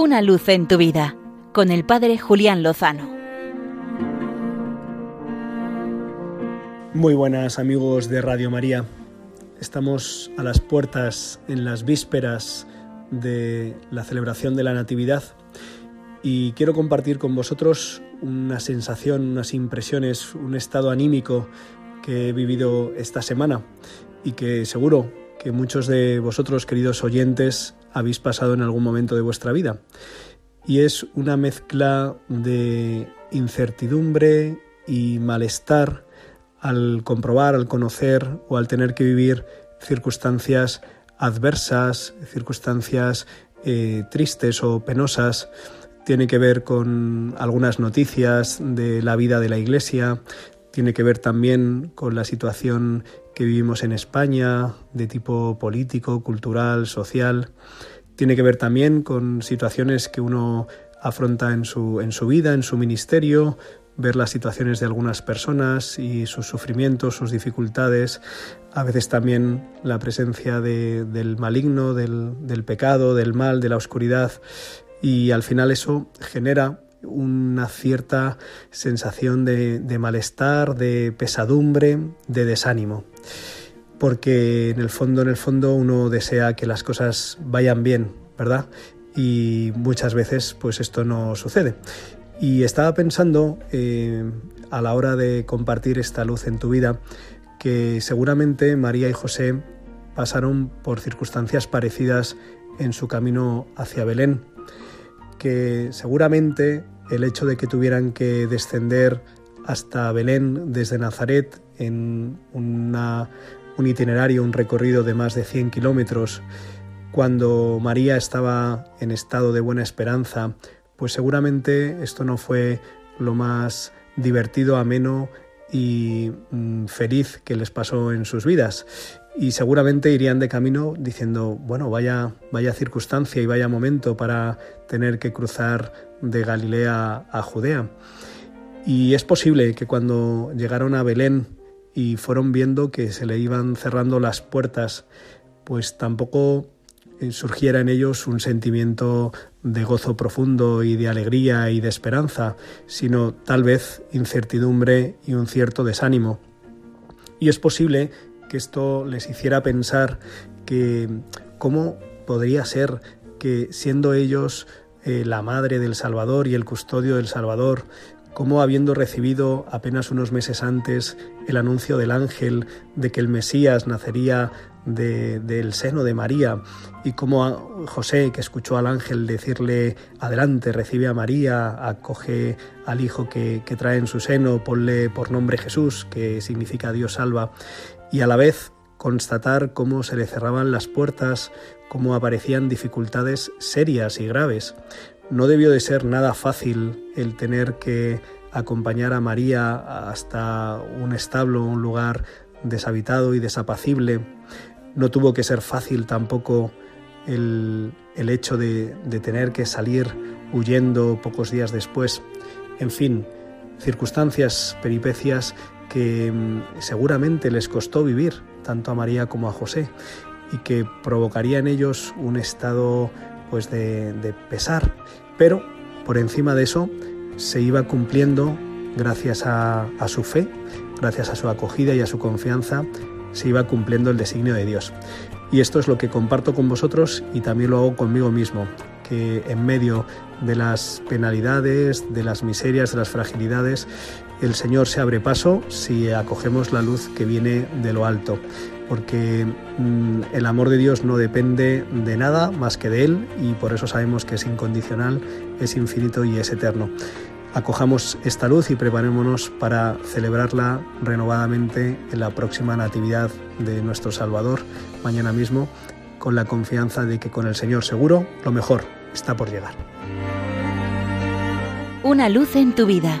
Una luz en tu vida con el Padre Julián Lozano. Muy buenas amigos de Radio María. Estamos a las puertas en las vísperas de la celebración de la Natividad y quiero compartir con vosotros una sensación, unas impresiones, un estado anímico que he vivido esta semana y que seguro que muchos de vosotros, queridos oyentes, habéis pasado en algún momento de vuestra vida. Y es una mezcla de incertidumbre y malestar al comprobar, al conocer o al tener que vivir circunstancias adversas, circunstancias eh, tristes o penosas. Tiene que ver con algunas noticias de la vida de la Iglesia, tiene que ver también con la situación que vivimos en España, de tipo político, cultural, social. Tiene que ver también con situaciones que uno afronta en su, en su vida, en su ministerio, ver las situaciones de algunas personas y sus sufrimientos, sus dificultades, a veces también la presencia del maligno, del, del pecado, del mal, de la oscuridad, y al final eso genera una cierta sensación de, malestar, de pesadumbre, de desánimo. Porque en el fondo, en el fondo, uno desea que las cosas vayan bien, ¿verdad? Y muchas veces, pues esto no sucede. Y estaba pensando eh, a la hora de compartir esta luz en tu vida que seguramente María y José pasaron por circunstancias parecidas en su camino hacia Belén que seguramente el hecho de que tuvieran que descender hasta Belén desde Nazaret en un itinerario, un recorrido de más de 100 kilómetros, cuando María estaba en estado de buena esperanza, pues seguramente esto no fue lo más divertido, ameno y mm, feliz que les pasó en sus vidas y seguramente irían de camino diciendo, bueno, vaya, vaya circunstancia y vaya momento para tener que cruzar de Galilea a Judea. Y es posible que cuando llegaron a Belén y fueron viendo que se le iban cerrando las puertas, pues tampoco eh, surgiera en ellos un sentimiento de gozo profundo y de alegría y de esperanza, sino tal vez incertidumbre y un cierto desánimo. Y es posible que esto les hiciera pensar que cómo podría ser que siendo ellos eh, la madre del Salvador y el custodio del Salvador, cómo habiendo recibido apenas unos meses antes el anuncio del ángel de que el Mesías nacería del seno de María y cómo José, que escuchó al ángel decirle, adelante, recibe a María, acoge al hijo que, que trae en su seno, ponle por nombre Jesús, que significa Dios salva, y a la vez constatar cómo se le cerraban las puertas, cómo aparecían dificultades serias y graves. No debió de ser nada fácil el tener que acompañar a María hasta un establo, un lugar deshabitado y desapacible. No tuvo que ser fácil tampoco el, el hecho de, de tener que salir huyendo pocos días después. En fin, circunstancias, peripecias que mm, seguramente les costó vivir tanto a María como a José y que provocaría en ellos un estado pues de, pesar, pero por encima de eso se iba cumpliendo gracias a, a su fe, gracias a su acogida y a su confianza, se iba cumpliendo el designio de Dios. Y esto es lo que comparto con vosotros y también lo hago conmigo mismo, que en medio de las penalidades, de las miserias, de las fragilidades, el Señor se abre paso si acogemos la luz que viene de lo alto, porque mm, el amor de Dios no depende de nada más que de Él y por eso sabemos que es incondicional, es infinito y es eterno. Acojamos esta luz y preparémonos para celebrarla renovadamente en la próxima Natividad de nuestro Salvador, mañana mismo, con la confianza de que con el Señor seguro lo mejor está por llegar. Una luz en tu vida